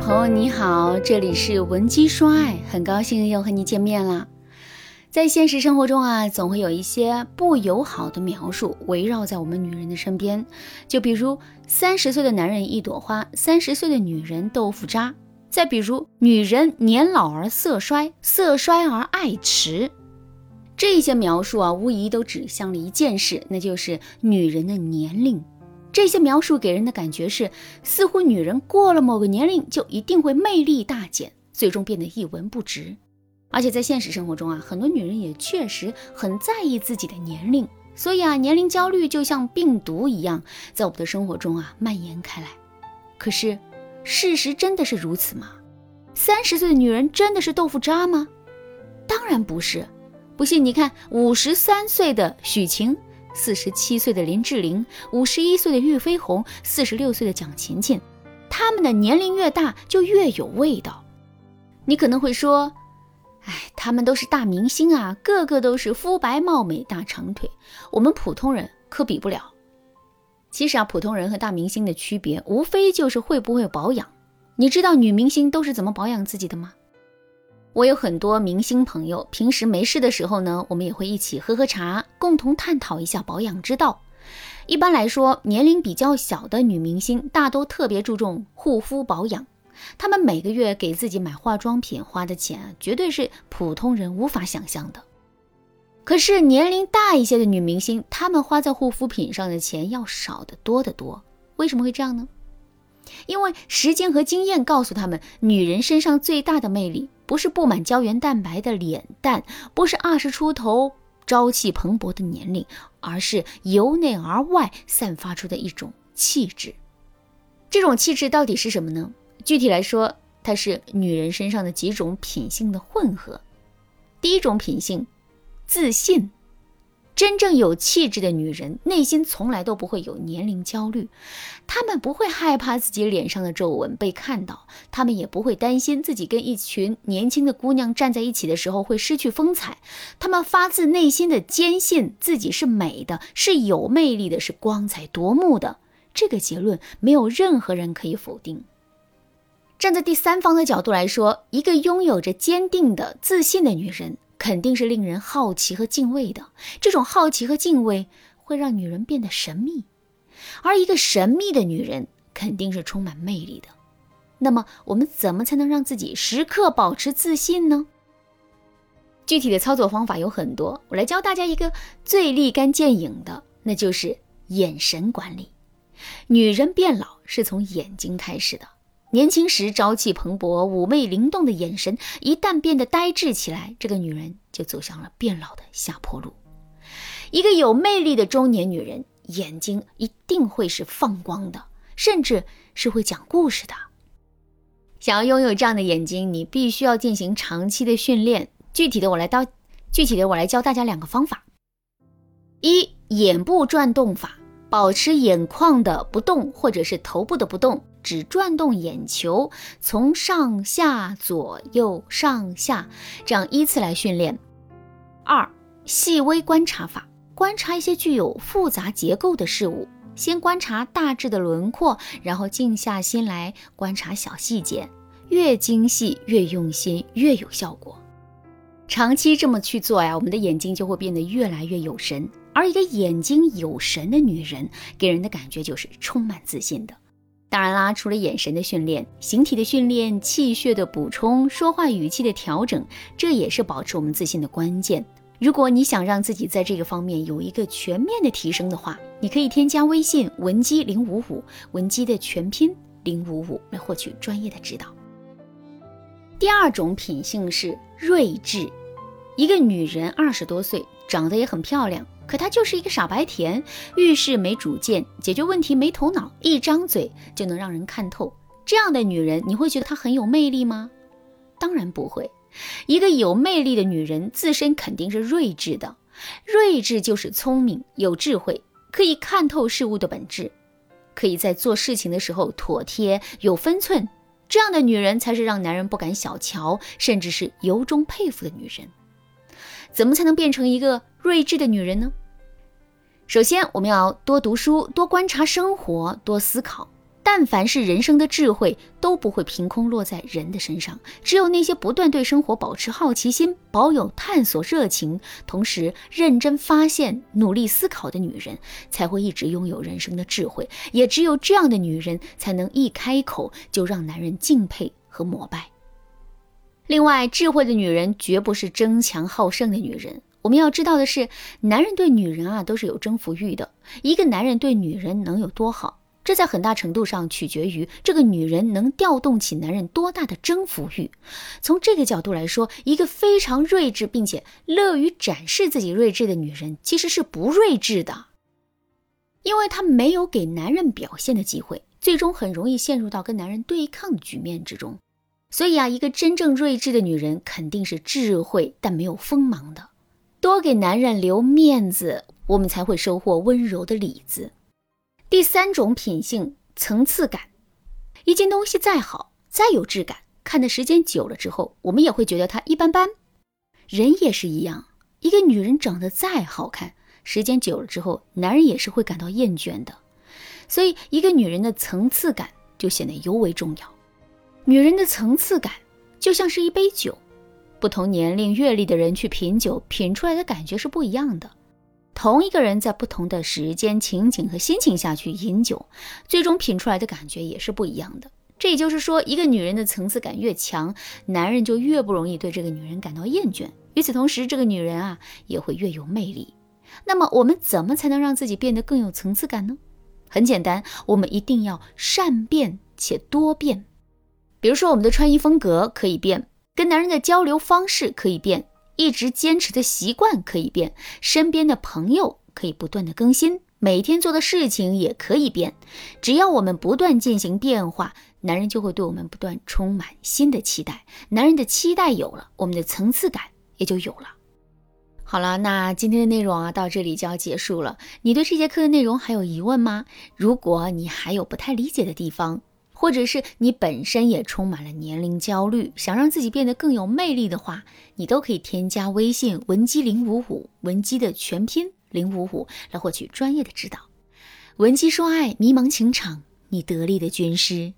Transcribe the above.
朋友你好，这里是文姬说爱，很高兴又和你见面了。在现实生活中啊，总会有一些不友好的描述围绕在我们女人的身边，就比如三十岁的男人一朵花，三十岁的女人豆腐渣，再比如女人年老而色衰，色衰而爱迟。这些描述啊，无疑都指向了一件事，那就是女人的年龄。这些描述给人的感觉是，似乎女人过了某个年龄就一定会魅力大减，最终变得一文不值。而且在现实生活中啊，很多女人也确实很在意自己的年龄，所以啊，年龄焦虑就像病毒一样，在我们的生活中啊蔓延开来。可是，事实真的是如此吗？三十岁的女人真的是豆腐渣吗？当然不是。不信你看，五十三岁的许晴。四十七岁的林志玲，五十一岁的俞飞鸿，四十六岁的蒋勤勤，他们的年龄越大就越有味道。你可能会说，哎，他们都是大明星啊，个个都是肤白貌美、大长腿，我们普通人可比不了。其实啊，普通人和大明星的区别，无非就是会不会保养。你知道女明星都是怎么保养自己的吗？我有很多明星朋友，平时没事的时候呢，我们也会一起喝喝茶，共同探讨一下保养之道。一般来说，年龄比较小的女明星大都特别注重护肤保养，她们每个月给自己买化妆品花的钱，绝对是普通人无法想象的。可是年龄大一些的女明星，她们花在护肤品上的钱要少得多得多。为什么会这样呢？因为时间和经验告诉她们，女人身上最大的魅力。不是布满胶原蛋白的脸蛋，不是二十出头朝气蓬勃的年龄，而是由内而外散发出的一种气质。这种气质到底是什么呢？具体来说，它是女人身上的几种品性的混合。第一种品性，自信。真正有气质的女人，内心从来都不会有年龄焦虑，她们不会害怕自己脸上的皱纹被看到，她们也不会担心自己跟一群年轻的姑娘站在一起的时候会失去风采。她们发自内心的坚信自己是美的，是有魅力的，是光彩夺目的。这个结论没有任何人可以否定。站在第三方的角度来说，一个拥有着坚定的自信的女人。肯定是令人好奇和敬畏的，这种好奇和敬畏会让女人变得神秘，而一个神秘的女人肯定是充满魅力的。那么，我们怎么才能让自己时刻保持自信呢？具体的操作方法有很多，我来教大家一个最立竿见影的，那就是眼神管理。女人变老是从眼睛开始的。年轻时朝气蓬勃、妩媚灵动的眼神，一旦变得呆滞起来，这个女人就走向了变老的下坡路。一个有魅力的中年女人，眼睛一定会是放光的，甚至是会讲故事的。想要拥有这样的眼睛，你必须要进行长期的训练。具体的，我来到具体的我来教大家两个方法：一、眼部转动法，保持眼眶的不动，或者是头部的不动。只转动眼球，从上下左右上下这样依次来训练。二、细微观察法，观察一些具有复杂结构的事物，先观察大致的轮廓，然后静下心来观察小细节，越精细越用心越有效果。长期这么去做呀，我们的眼睛就会变得越来越有神。而一个眼睛有神的女人，给人的感觉就是充满自信的。当然啦，除了眼神的训练、形体的训练、气血的补充、说话语气的调整，这也是保持我们自信的关键。如果你想让自己在这个方面有一个全面的提升的话，你可以添加微信文姬零五五，文姬的全拼零五五，来获取专业的指导。第二种品性是睿智，一个女人二十多岁，长得也很漂亮。可她就是一个傻白甜，遇事没主见，解决问题没头脑，一张嘴就能让人看透。这样的女人，你会觉得她很有魅力吗？当然不会。一个有魅力的女人，自身肯定是睿智的。睿智就是聪明、有智慧，可以看透事物的本质，可以在做事情的时候妥帖、有分寸。这样的女人才是让男人不敢小瞧，甚至是由衷佩服的女人。怎么才能变成一个睿智的女人呢？首先，我们要多读书，多观察生活，多思考。但凡是人生的智慧，都不会凭空落在人的身上。只有那些不断对生活保持好奇心、保有探索热情，同时认真发现、努力思考的女人，才会一直拥有人生的智慧。也只有这样的女人，才能一开口就让男人敬佩和膜拜。另外，智慧的女人绝不是争强好胜的女人。我们要知道的是，男人对女人啊都是有征服欲的。一个男人对女人能有多好？这在很大程度上取决于这个女人能调动起男人多大的征服欲。从这个角度来说，一个非常睿智并且乐于展示自己睿智的女人，其实是不睿智的，因为她没有给男人表现的机会，最终很容易陷入到跟男人对抗的局面之中。所以啊，一个真正睿智的女人肯定是智慧但没有锋芒的，多给男人留面子，我们才会收获温柔的里子。第三种品性，层次感。一件东西再好，再有质感，看的时间久了之后，我们也会觉得它一般般。人也是一样，一个女人长得再好看，时间久了之后，男人也是会感到厌倦的。所以，一个女人的层次感就显得尤为重要。女人的层次感就像是一杯酒，不同年龄、阅历的人去品酒，品出来的感觉是不一样的。同一个人在不同的时间、情景和心情下去饮酒，最终品出来的感觉也是不一样的。这也就是说，一个女人的层次感越强，男人就越不容易对这个女人感到厌倦。与此同时，这个女人啊也会越有魅力。那么，我们怎么才能让自己变得更有层次感呢？很简单，我们一定要善变且多变。比如说，我们的穿衣风格可以变，跟男人的交流方式可以变。一直坚持的习惯可以变，身边的朋友可以不断的更新，每天做的事情也可以变。只要我们不断进行变化，男人就会对我们不断充满新的期待。男人的期待有了，我们的层次感也就有了。好了，那今天的内容啊，到这里就要结束了。你对这节课的内容还有疑问吗？如果你还有不太理解的地方，或者是你本身也充满了年龄焦虑，想让自己变得更有魅力的话，你都可以添加微信文姬零五五，文姬的全拼零五五，来获取专业的指导。文姬说爱，迷茫情场，你得力的军师。